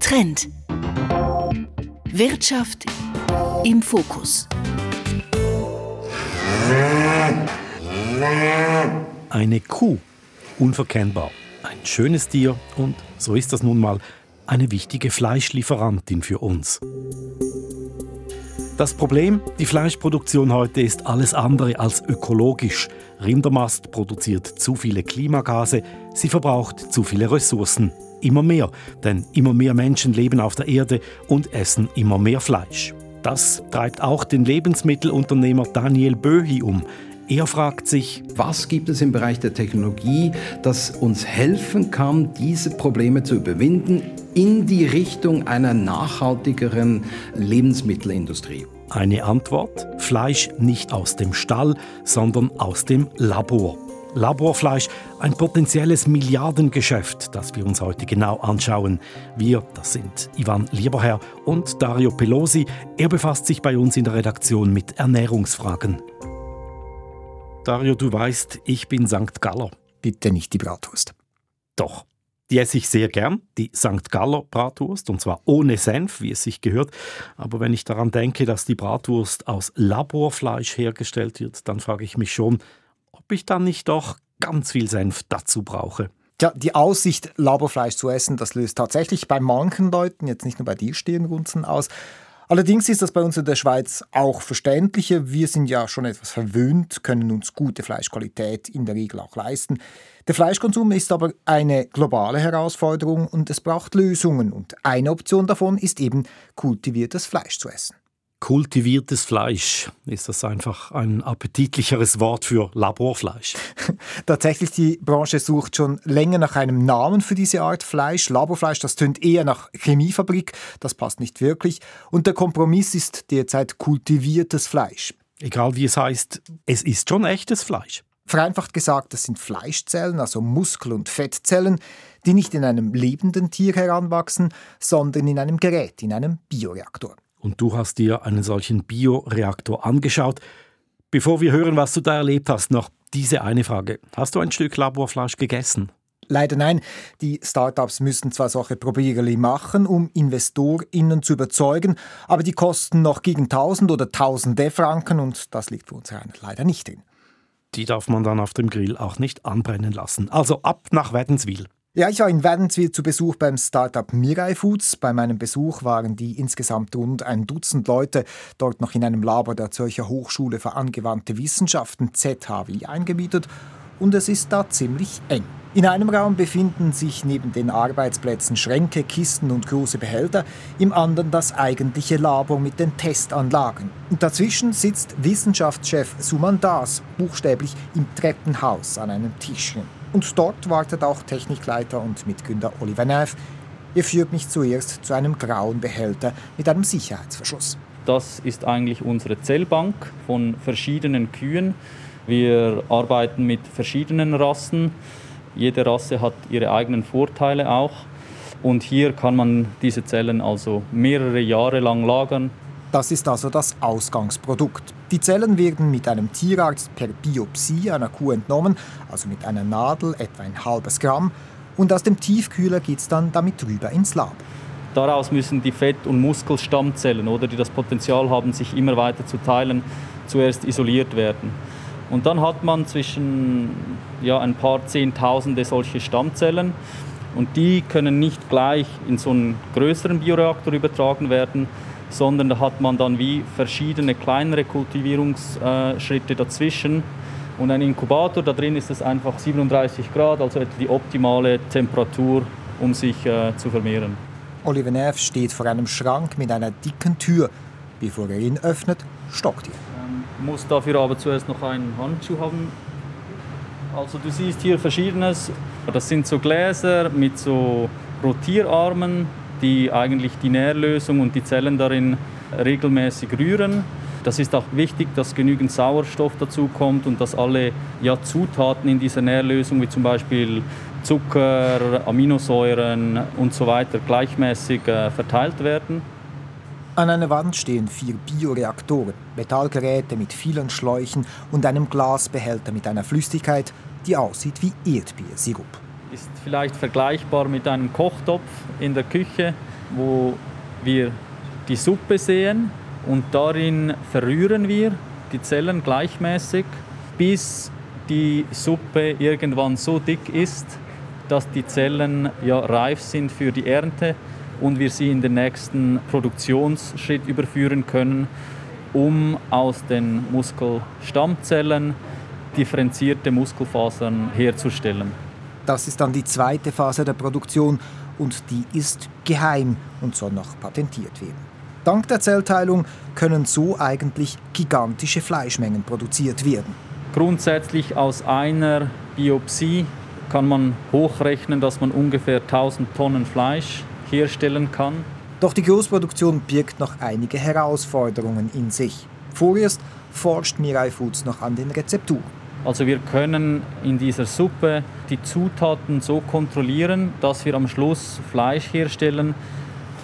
Trend. Wirtschaft im Fokus. Eine Kuh, unverkennbar. Ein schönes Tier und, so ist das nun mal, eine wichtige Fleischlieferantin für uns. Das Problem, die Fleischproduktion heute ist alles andere als ökologisch. Rindermast produziert zu viele Klimagase, sie verbraucht zu viele Ressourcen. Immer mehr, denn immer mehr Menschen leben auf der Erde und essen immer mehr Fleisch. Das treibt auch den Lebensmittelunternehmer Daniel Böhi um. Er fragt sich, was gibt es im Bereich der Technologie, das uns helfen kann, diese Probleme zu überwinden in die Richtung einer nachhaltigeren Lebensmittelindustrie? Eine Antwort, Fleisch nicht aus dem Stall, sondern aus dem Labor. Laborfleisch, ein potenzielles Milliardengeschäft, das wir uns heute genau anschauen. Wir, das sind Ivan Lieberherr und Dario Pelosi. Er befasst sich bei uns in der Redaktion mit Ernährungsfragen. Dario, du weißt, ich bin St. Galler. Bitte nicht die Bratwurst. Doch. Die esse ich sehr gern, die St. Galler Bratwurst, und zwar ohne Senf, wie es sich gehört. Aber wenn ich daran denke, dass die Bratwurst aus Laborfleisch hergestellt wird, dann frage ich mich schon, ob ich dann nicht doch ganz viel Senf dazu brauche. Tja, die Aussicht, Laborfleisch zu essen, das löst tatsächlich bei manchen Leuten, jetzt nicht nur bei dir, Stirnrunzeln aus. Allerdings ist das bei uns in der Schweiz auch verständlicher. Wir sind ja schon etwas verwöhnt, können uns gute Fleischqualität in der Regel auch leisten. Der Fleischkonsum ist aber eine globale Herausforderung und es braucht Lösungen. Und eine Option davon ist eben kultiviertes Fleisch zu essen kultiviertes Fleisch. Ist das einfach ein appetitlicheres Wort für Laborfleisch? Tatsächlich, die Branche sucht schon länger nach einem Namen für diese Art Fleisch. Laborfleisch, das tönt eher nach Chemiefabrik, das passt nicht wirklich. Und der Kompromiss ist derzeit kultiviertes Fleisch. Egal wie es heißt, es ist schon echtes Fleisch. Vereinfacht gesagt, das sind Fleischzellen, also Muskel- und Fettzellen, die nicht in einem lebenden Tier heranwachsen, sondern in einem Gerät, in einem Bioreaktor und du hast dir einen solchen Bioreaktor angeschaut. Bevor wir hören, was du da erlebt hast, noch diese eine Frage. Hast du ein Stück Laborfleisch gegessen? Leider nein. Die Startups müssen zwar solche Probierli machen, um InvestorInnen zu überzeugen, aber die kosten noch gegen 1000 oder 1000 Franken und das liegt für uns leider nicht drin. Die darf man dann auf dem Grill auch nicht anbrennen lassen. Also ab nach Wädenswil. Ja, ich war in Wädenswil zu Besuch beim Startup Mirai Foods. Bei meinem Besuch waren die insgesamt rund ein Dutzend Leute dort noch in einem Labor der Zürcher Hochschule für angewandte Wissenschaften ZHW eingemietet und es ist da ziemlich eng. In einem Raum befinden sich neben den Arbeitsplätzen Schränke, Kisten und große Behälter, im anderen das eigentliche Labor mit den Testanlagen. Und dazwischen sitzt Wissenschaftschef Suman Das buchstäblich im Treppenhaus an einem Tischchen. Und dort wartet auch Technikleiter und Mitgründer Oliver Neff. Er führt mich zuerst zu einem grauen Behälter mit einem Sicherheitsverschluss. Das ist eigentlich unsere Zellbank von verschiedenen Kühen. Wir arbeiten mit verschiedenen Rassen. Jede Rasse hat ihre eigenen Vorteile auch. Und hier kann man diese Zellen also mehrere Jahre lang lagern, das ist also das Ausgangsprodukt. Die Zellen werden mit einem Tierarzt per Biopsie einer Kuh entnommen, also mit einer Nadel etwa ein halbes Gramm, und aus dem Tiefkühler geht es dann damit rüber ins Lab. Daraus müssen die Fett- und Muskelstammzellen, oder, die das Potenzial haben, sich immer weiter zu teilen, zuerst isoliert werden. Und dann hat man zwischen ja, ein paar Zehntausende solche Stammzellen. Und die können nicht gleich in so einen größeren Bioreaktor übertragen werden, sondern da hat man dann wie verschiedene kleinere Kultivierungsschritte dazwischen. Und ein Inkubator, da drin ist es einfach 37 Grad, also etwa die optimale Temperatur, um sich äh, zu vermehren. Oliver Neff steht vor einem Schrank mit einer dicken Tür. Bevor er ihn öffnet, stockt er. Ähm, muss dafür aber zuerst noch einen Handschuh haben. Also du siehst hier verschiedenes. Das sind so Gläser mit so Rotierarmen, die eigentlich die Nährlösung und die Zellen darin regelmäßig rühren. Das ist auch wichtig, dass genügend Sauerstoff dazu kommt und dass alle ja, Zutaten in dieser Nährlösung, wie zum Beispiel Zucker, Aminosäuren und so weiter, gleichmäßig äh, verteilt werden. An einer Wand stehen vier Bioreaktoren, Metallgeräte mit vielen Schläuchen und einem Glasbehälter mit einer Flüssigkeit, die aussieht wie Erdbeersirup. Ist vielleicht vergleichbar mit einem Kochtopf in der Küche, wo wir die Suppe sehen und darin verrühren wir die Zellen gleichmäßig, bis die Suppe irgendwann so dick ist, dass die Zellen ja reif sind für die Ernte und wir sie in den nächsten Produktionsschritt überführen können, um aus den Muskelstammzellen differenzierte Muskelfasern herzustellen. Das ist dann die zweite Phase der Produktion und die ist geheim und soll noch patentiert werden. Dank der Zellteilung können so eigentlich gigantische Fleischmengen produziert werden. Grundsätzlich aus einer Biopsie kann man hochrechnen, dass man ungefähr 1000 Tonnen Fleisch herstellen kann. Doch die Großproduktion birgt noch einige Herausforderungen in sich. Vorerst forscht Mirai Foods noch an den Rezepturen. Also wir können in dieser Suppe die Zutaten so kontrollieren, dass wir am Schluss Fleisch herstellen,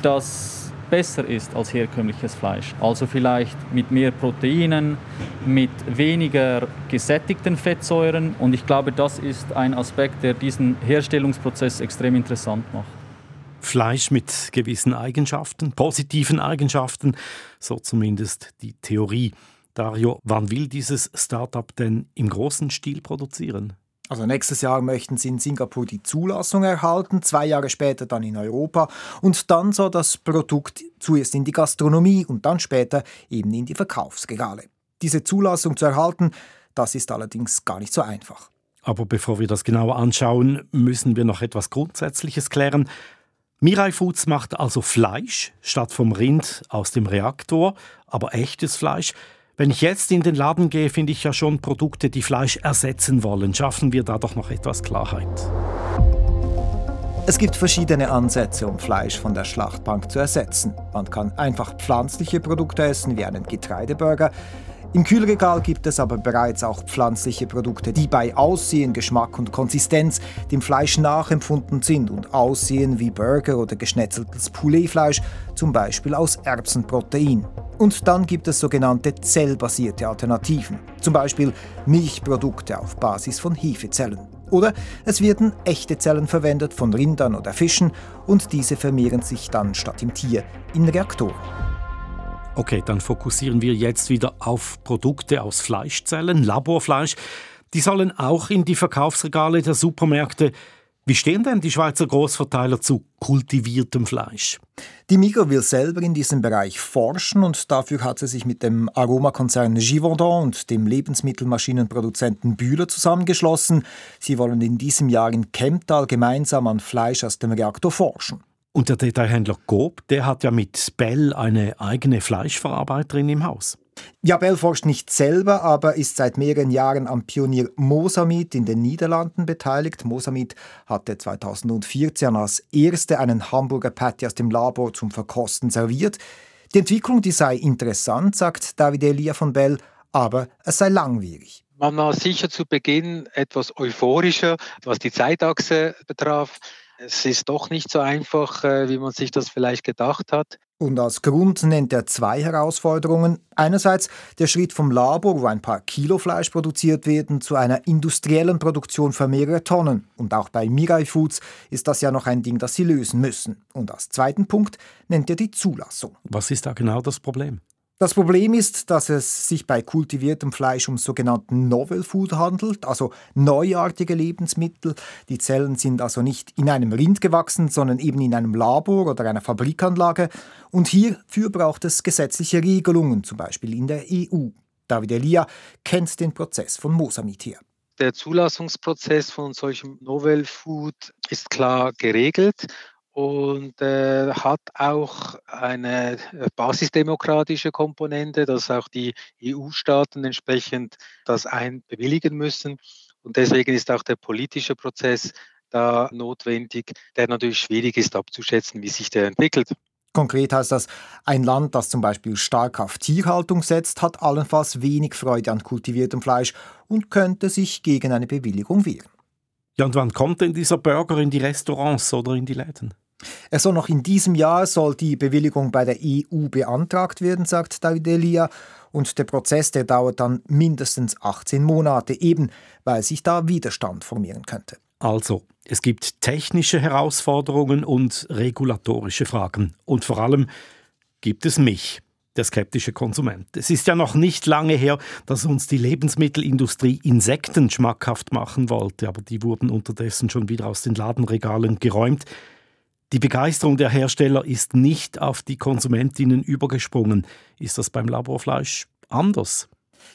das besser ist als herkömmliches Fleisch. Also vielleicht mit mehr Proteinen, mit weniger gesättigten Fettsäuren. Und ich glaube, das ist ein Aspekt, der diesen Herstellungsprozess extrem interessant macht. Fleisch mit gewissen Eigenschaften, positiven Eigenschaften, so zumindest die Theorie. Dario, wann will dieses Startup denn im großen Stil produzieren? Also nächstes Jahr möchten sie in Singapur die Zulassung erhalten, zwei Jahre später dann in Europa und dann soll das Produkt zuerst in die Gastronomie und dann später eben in die Verkaufsregale. Diese Zulassung zu erhalten, das ist allerdings gar nicht so einfach. Aber bevor wir das genauer anschauen, müssen wir noch etwas Grundsätzliches klären. Mirai Foods macht also Fleisch statt vom Rind aus dem Reaktor, aber echtes Fleisch. Wenn ich jetzt in den Laden gehe, finde ich ja schon Produkte, die Fleisch ersetzen wollen. Schaffen wir da doch noch etwas Klarheit. Es gibt verschiedene Ansätze, um Fleisch von der Schlachtbank zu ersetzen. Man kann einfach pflanzliche Produkte essen, wie einen Getreideburger. Im Kühlregal gibt es aber bereits auch pflanzliche Produkte, die bei Aussehen, Geschmack und Konsistenz dem Fleisch nachempfunden sind und aussehen wie Burger oder geschnetzeltes Pouletfleisch, zum Beispiel aus Erbsenprotein. Und dann gibt es sogenannte zellbasierte Alternativen, zum Beispiel Milchprodukte auf Basis von Hefezellen. Oder es werden echte Zellen verwendet von Rindern oder Fischen und diese vermehren sich dann statt im Tier in Reaktoren. Okay, dann fokussieren wir jetzt wieder auf Produkte aus Fleischzellen, Laborfleisch. Die sollen auch in die Verkaufsregale der Supermärkte. Wie stehen denn die Schweizer Großverteiler zu kultiviertem Fleisch? Die Migros will selber in diesem Bereich forschen und dafür hat sie sich mit dem Aromakonzern Givaudan und dem Lebensmittelmaschinenproduzenten Bühler zusammengeschlossen. Sie wollen in diesem Jahr in Kemptal gemeinsam an Fleisch aus dem Reaktor forschen. Und der Detailhändler Gob, der hat ja mit Bell eine eigene Fleischverarbeiterin im Haus. Ja, Bell forscht nicht selber, aber ist seit mehreren Jahren am Pionier Mosamit in den Niederlanden beteiligt. Mosamit hatte 2014 als erste einen Hamburger Patty aus dem Labor zum Verkosten serviert. Die Entwicklung, die sei interessant, sagt David Elia von Bell, aber es sei langwierig. Man war sicher zu Beginn etwas euphorischer, was die Zeitachse betraf es ist doch nicht so einfach, äh, wie man sich das vielleicht gedacht hat. Und als Grund nennt er zwei Herausforderungen. Einerseits der Schritt vom Labor, wo ein paar Kilo Fleisch produziert werden, zu einer industriellen Produktion für mehrere Tonnen. Und auch bei Mirai Foods ist das ja noch ein Ding, das sie lösen müssen. Und als zweiten Punkt nennt er die Zulassung. Was ist da genau das Problem? Das Problem ist, dass es sich bei kultiviertem Fleisch um sogenannten Novel Food handelt, also neuartige Lebensmittel. Die Zellen sind also nicht in einem Rind gewachsen, sondern eben in einem Labor oder einer Fabrikanlage. Und hierfür braucht es gesetzliche Regelungen, zum Beispiel in der EU. David Elia kennt den Prozess von Mosamit her. Der Zulassungsprozess von solchem Novel Food ist klar geregelt und äh, hat auch eine äh, basisdemokratische Komponente, dass auch die EU-Staaten entsprechend das einbewilligen müssen. Und deswegen ist auch der politische Prozess da notwendig, der natürlich schwierig ist abzuschätzen, wie sich der entwickelt. Konkret heißt das, ein Land, das zum Beispiel stark auf Tierhaltung setzt, hat allenfalls wenig Freude an kultiviertem Fleisch und könnte sich gegen eine Bewilligung wehren. Ja, und wann kommt denn dieser Burger in die Restaurants oder in die Läden? Er soll noch in diesem Jahr soll die Bewilligung bei der EU beantragt werden, sagt David Elia. Und der Prozess, der dauert dann mindestens 18 Monate, eben weil sich da Widerstand formieren könnte. Also, es gibt technische Herausforderungen und regulatorische Fragen. Und vor allem gibt es mich, der skeptische Konsument. Es ist ja noch nicht lange her, dass uns die Lebensmittelindustrie Insekten schmackhaft machen wollte, aber die wurden unterdessen schon wieder aus den Ladenregalen geräumt. Die Begeisterung der Hersteller ist nicht auf die Konsumentinnen übergesprungen. Ist das beim Laborfleisch anders?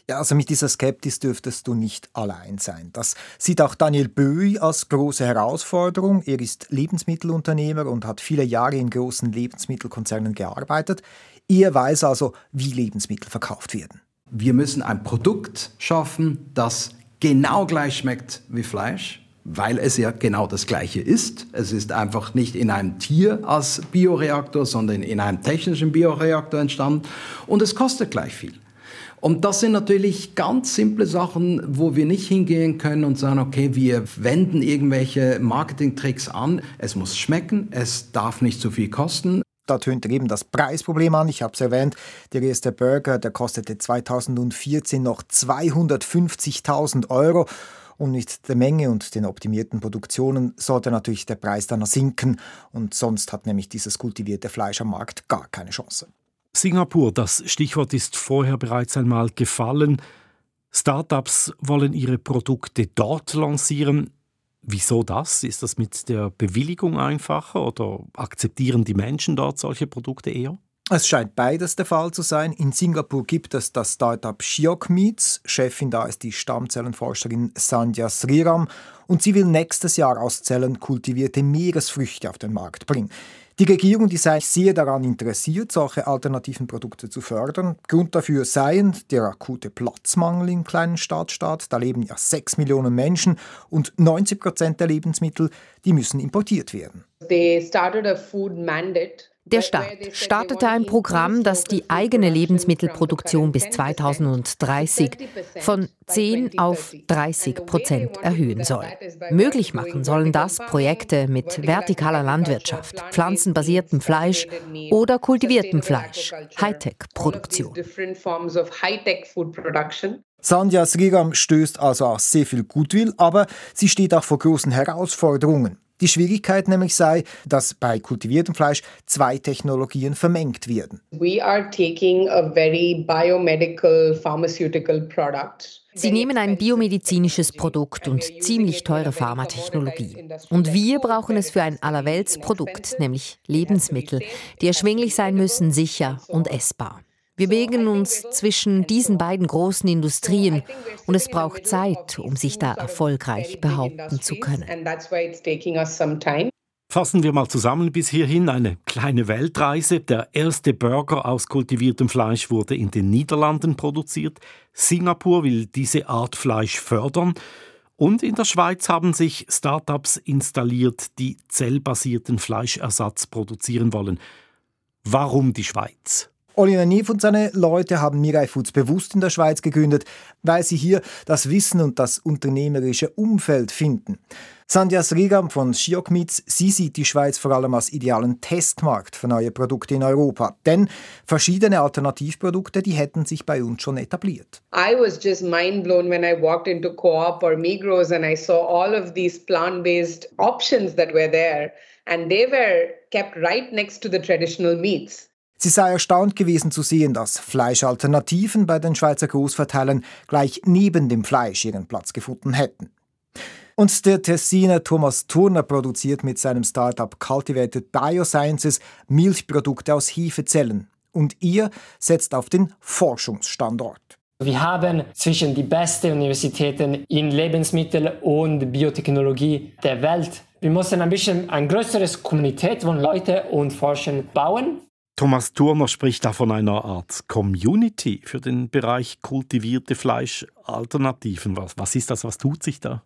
Ja, also mit dieser Skeptis dürftest du nicht allein sein. Das sieht auch Daniel Böi als große Herausforderung. Er ist Lebensmittelunternehmer und hat viele Jahre in großen Lebensmittelkonzernen gearbeitet. Er weiß also, wie Lebensmittel verkauft werden. Wir müssen ein Produkt schaffen, das genau gleich schmeckt wie Fleisch, weil es ja genau das gleiche ist. Es ist einfach nicht in einem Tier als Bioreaktor, sondern in einem technischen Bioreaktor entstanden und es kostet gleich viel. Und das sind natürlich ganz simple Sachen, wo wir nicht hingehen können und sagen, okay, wir wenden irgendwelche Marketingtricks an. Es muss schmecken, es darf nicht zu viel kosten. Da tönt eben das Preisproblem an. Ich habe es erwähnt, der erste Burger, der kostete 2014 noch 250.000 Euro. Und mit der Menge und den optimierten Produktionen sollte natürlich der Preis dann sinken. Und sonst hat nämlich dieses kultivierte Fleisch am Markt gar keine Chance. Singapur, das Stichwort ist vorher bereits einmal gefallen. Startups wollen ihre Produkte dort lancieren. Wieso das? Ist das mit der Bewilligung einfacher oder akzeptieren die Menschen dort solche Produkte eher? Es scheint beides der Fall zu sein. In Singapur gibt es das Startup Shiok Meats. Chefin da ist die Stammzellenforscherin Sandhya Sriram und sie will nächstes Jahr aus Zellen kultivierte Meeresfrüchte auf den Markt bringen. Die Regierung die sei sehr daran interessiert, solche alternativen Produkte zu fördern. Grund dafür seien der akute Platzmangel im kleinen Stadtstaat. Da leben ja sechs Millionen Menschen und 90 Prozent der Lebensmittel, die müssen importiert werden. They started a food mandate der Staat startete ein Programm, das die eigene Lebensmittelproduktion bis 2030 von 10 auf 30 Prozent erhöhen soll. Möglich machen sollen das Projekte mit vertikaler Landwirtschaft, pflanzenbasiertem Fleisch oder kultiviertem Fleisch, Hightech-Produktion. Sandhya Sriram stößt also auf sehr viel Gutwill, aber sie steht auch vor großen Herausforderungen. Die Schwierigkeit nämlich sei, dass bei kultiviertem Fleisch zwei Technologien vermengt werden. We are taking a very biomedical pharmaceutical product. Sie nehmen ein biomedizinisches Produkt und ziemlich teure Pharmatechnologie. Und wir brauchen es für ein Allerweltsprodukt, nämlich Lebensmittel, die erschwinglich sein müssen, sicher und essbar. Wir bewegen uns zwischen diesen beiden großen Industrien und es braucht Zeit, um sich da erfolgreich behaupten zu können. Fassen wir mal zusammen bis hierhin eine kleine Weltreise. Der erste Burger aus kultiviertem Fleisch wurde in den Niederlanden produziert. Singapur will diese Art Fleisch fördern. Und in der Schweiz haben sich Startups installiert, die zellbasierten Fleischersatz produzieren wollen. Warum die Schweiz? Oliver Neef und seine Leute haben Mirai Foods bewusst in der Schweiz gegründet, weil sie hier das Wissen und das unternehmerische Umfeld finden. Sandhya Srigam von Shiok Meats, sie sieht die Schweiz vor allem als idealen Testmarkt für neue Produkte in Europa. Denn verschiedene Alternativprodukte, die hätten sich bei uns schon etabliert. I was just mind blown when I walked into Coop or Migros and I saw all of these plant-based options that were there and they were kept right next to the traditional meats. Sie sei erstaunt gewesen zu sehen, dass Fleischalternativen bei den Schweizer Großverteilern gleich neben dem Fleisch ihren Platz gefunden hätten. Und der Tessiner Thomas Turner produziert mit seinem Startup Cultivated Biosciences Milchprodukte aus Hefezellen. Und ihr setzt auf den Forschungsstandort. Wir haben zwischen die besten Universitäten in Lebensmittel- und Biotechnologie der Welt. Wir müssen ein bisschen eine größere Kommunität von Leuten und Forschern bauen. Thomas Turner spricht da von einer Art Community für den Bereich kultivierte Fleischalternativen. Was, was ist das? Was tut sich da?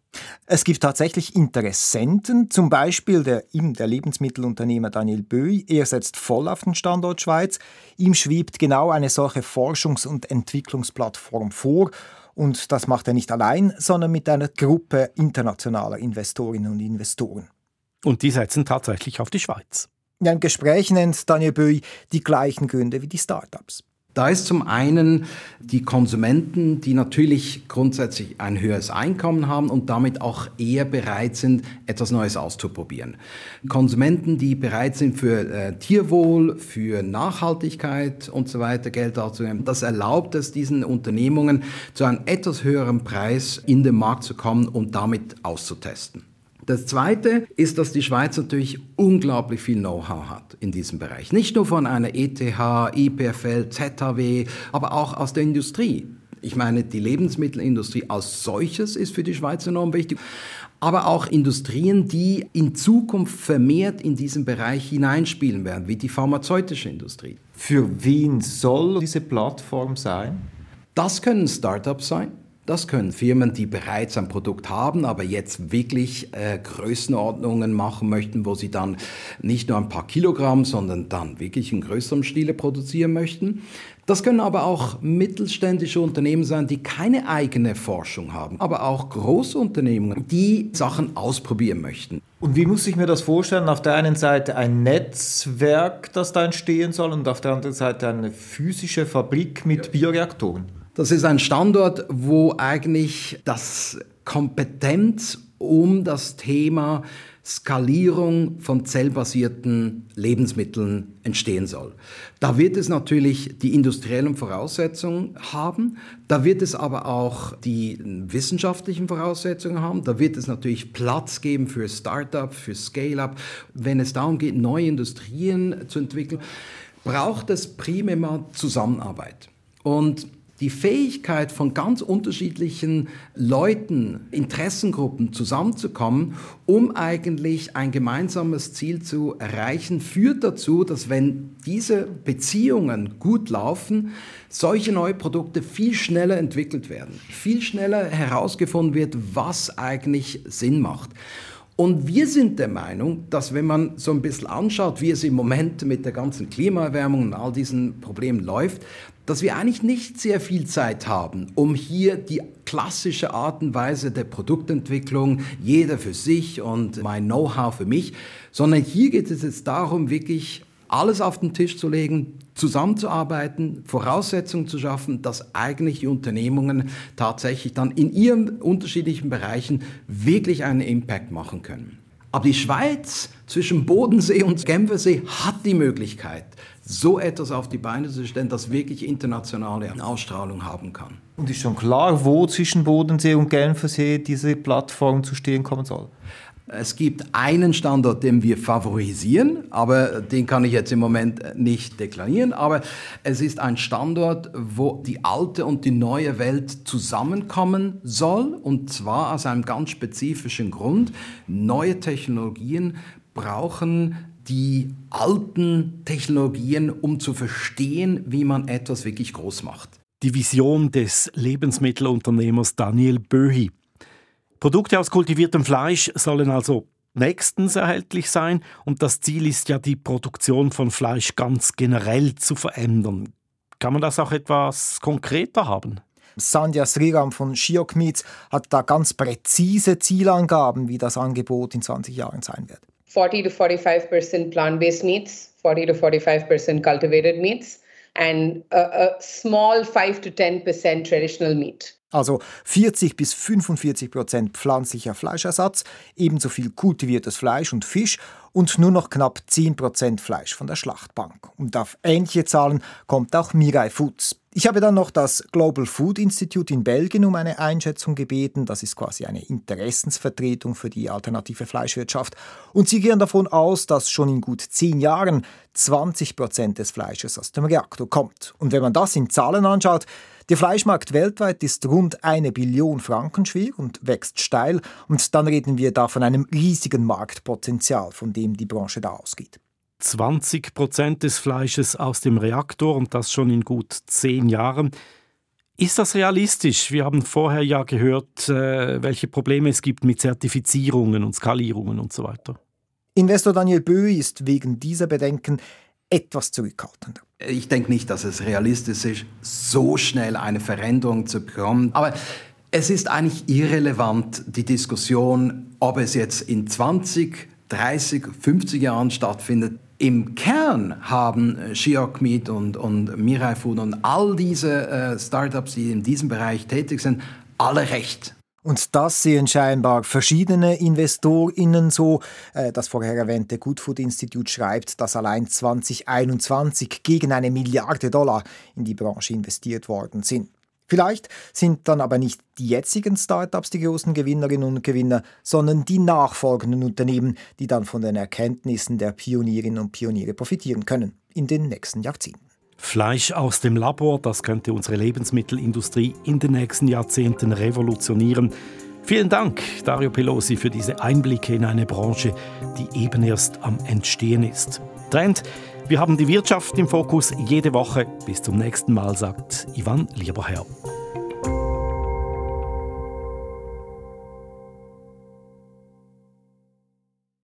Es gibt tatsächlich Interessenten, zum Beispiel der, der Lebensmittelunternehmer Daniel Böi. Er setzt voll auf den Standort Schweiz. Ihm schwebt genau eine solche Forschungs- und Entwicklungsplattform vor. Und das macht er nicht allein, sondern mit einer Gruppe internationaler Investorinnen und Investoren. Und die setzen tatsächlich auf die Schweiz. In einem Gespräch nennt Daniel Böi die gleichen Gründe wie die Startups. Da ist zum einen die Konsumenten, die natürlich grundsätzlich ein höheres Einkommen haben und damit auch eher bereit sind, etwas Neues auszuprobieren. Konsumenten, die bereit sind für äh, Tierwohl, für Nachhaltigkeit und so weiter Geld auszugeben. Das erlaubt es diesen Unternehmungen zu einem etwas höheren Preis in den Markt zu kommen und damit auszutesten. Das Zweite ist, dass die Schweiz natürlich unglaublich viel Know-how hat in diesem Bereich. Nicht nur von einer ETH, IPFL, ZHW, aber auch aus der Industrie. Ich meine, die Lebensmittelindustrie als solches ist für die Schweiz enorm wichtig aber auch Industrien, die in Zukunft vermehrt in diesen Bereich hineinspielen werden, wie die pharmazeutische Industrie. Für wen soll diese Plattform sein? Das können Startups sein. Das können Firmen, die bereits ein Produkt haben, aber jetzt wirklich äh, Größenordnungen machen möchten, wo sie dann nicht nur ein paar Kilogramm, sondern dann wirklich in größerem Stile produzieren möchten. Das können aber auch mittelständische Unternehmen sein, die keine eigene Forschung haben, aber auch große Unternehmen, die Sachen ausprobieren möchten. Und wie muss ich mir das vorstellen? Auf der einen Seite ein Netzwerk, das da entstehen soll, und auf der anderen Seite eine physische Fabrik mit Bioreaktoren. Das ist ein Standort, wo eigentlich das Kompetenz um das Thema Skalierung von zellbasierten Lebensmitteln entstehen soll. Da wird es natürlich die industriellen Voraussetzungen haben, da wird es aber auch die wissenschaftlichen Voraussetzungen haben, da wird es natürlich Platz geben für Start-up, für Scale-up. Wenn es darum geht, neue Industrien zu entwickeln, braucht es primär mal Zusammenarbeit. Und die Fähigkeit von ganz unterschiedlichen Leuten, Interessengruppen zusammenzukommen, um eigentlich ein gemeinsames Ziel zu erreichen, führt dazu, dass wenn diese Beziehungen gut laufen, solche neue Produkte viel schneller entwickelt werden, viel schneller herausgefunden wird, was eigentlich Sinn macht. Und wir sind der Meinung, dass wenn man so ein bisschen anschaut, wie es im Moment mit der ganzen Klimaerwärmung und all diesen Problemen läuft, dass wir eigentlich nicht sehr viel Zeit haben, um hier die klassische Art und Weise der Produktentwicklung, jeder für sich und mein Know-how für mich, sondern hier geht es jetzt darum, wirklich alles auf den Tisch zu legen, zusammenzuarbeiten, Voraussetzungen zu schaffen, dass eigentlich die Unternehmungen tatsächlich dann in ihren unterschiedlichen Bereichen wirklich einen Impact machen können. Aber die Schweiz zwischen Bodensee und Genfersee hat die Möglichkeit, so etwas auf die Beine zu stellen, das wirklich internationale Ausstrahlung haben kann. Und ist schon klar, wo zwischen Bodensee und Genfersee diese Plattform zu stehen kommen soll? Es gibt einen Standort, den wir favorisieren, aber den kann ich jetzt im Moment nicht deklarieren. Aber es ist ein Standort, wo die alte und die neue Welt zusammenkommen soll. Und zwar aus einem ganz spezifischen Grund. Neue Technologien brauchen die alten Technologien, um zu verstehen, wie man etwas wirklich groß macht. Die Vision des Lebensmittelunternehmers Daniel Böhi. Produkte aus kultiviertem Fleisch sollen also nächstens erhältlich sein und das Ziel ist ja, die Produktion von Fleisch ganz generell zu verändern. Kann man das auch etwas konkreter haben? Sandhya Sriram von Shiok Meats hat da ganz präzise Zielangaben, wie das Angebot in 20 Jahren sein wird. 40 to 45% plant-based meats, 40 to 45% cultivated meats, and a, a small 5 to 10% traditional meat. Also 40 bis 45 Prozent pflanzlicher Fleischersatz, ebenso viel kultiviertes Fleisch und Fisch und nur noch knapp 10 Prozent Fleisch von der Schlachtbank. Und auf ähnliche Zahlen kommt auch Mirai Foods. Ich habe dann noch das Global Food Institute in Belgien um eine Einschätzung gebeten. Das ist quasi eine Interessensvertretung für die alternative Fleischwirtschaft. Und sie gehen davon aus, dass schon in gut zehn Jahren 20 Prozent des Fleisches aus dem Reaktor kommt. Und wenn man das in Zahlen anschaut, der Fleischmarkt weltweit ist rund eine Billion Franken schwer und wächst steil. Und dann reden wir da von einem riesigen Marktpotenzial, von dem die Branche da ausgeht. 20 Prozent des Fleisches aus dem Reaktor und das schon in gut zehn Jahren. Ist das realistisch? Wir haben vorher ja gehört, äh, welche Probleme es gibt mit Zertifizierungen und Skalierungen und so weiter. Investor Daniel Böh ist wegen dieser Bedenken etwas zurückhaltender. Ich denke nicht, dass es realistisch ist, so schnell eine Veränderung zu bekommen. Aber es ist eigentlich irrelevant, die Diskussion, ob es jetzt in 20, 30, 50 Jahren stattfindet. im Kern haben Shiok Meat und, und Mirai Food und all diese äh, Startups, die in diesem Bereich tätig sind, alle recht. Und das sehen scheinbar verschiedene InvestorInnen so. Äh, das vorher erwähnte Good Food Institute schreibt, dass allein 2021 gegen eine Milliarde Dollar in die Branche investiert worden sind. Vielleicht sind dann aber nicht die jetzigen Startups die großen Gewinnerinnen und Gewinner, sondern die nachfolgenden Unternehmen, die dann von den Erkenntnissen der Pionierinnen und Pioniere profitieren können in den nächsten Jahrzehnten. Fleisch aus dem Labor, das könnte unsere Lebensmittelindustrie in den nächsten Jahrzehnten revolutionieren. Vielen Dank, Dario Pelosi, für diese Einblicke in eine Branche, die eben erst am Entstehen ist. Trend, wir haben die Wirtschaft im Fokus jede Woche. Bis zum nächsten Mal, sagt Ivan Lieberherr.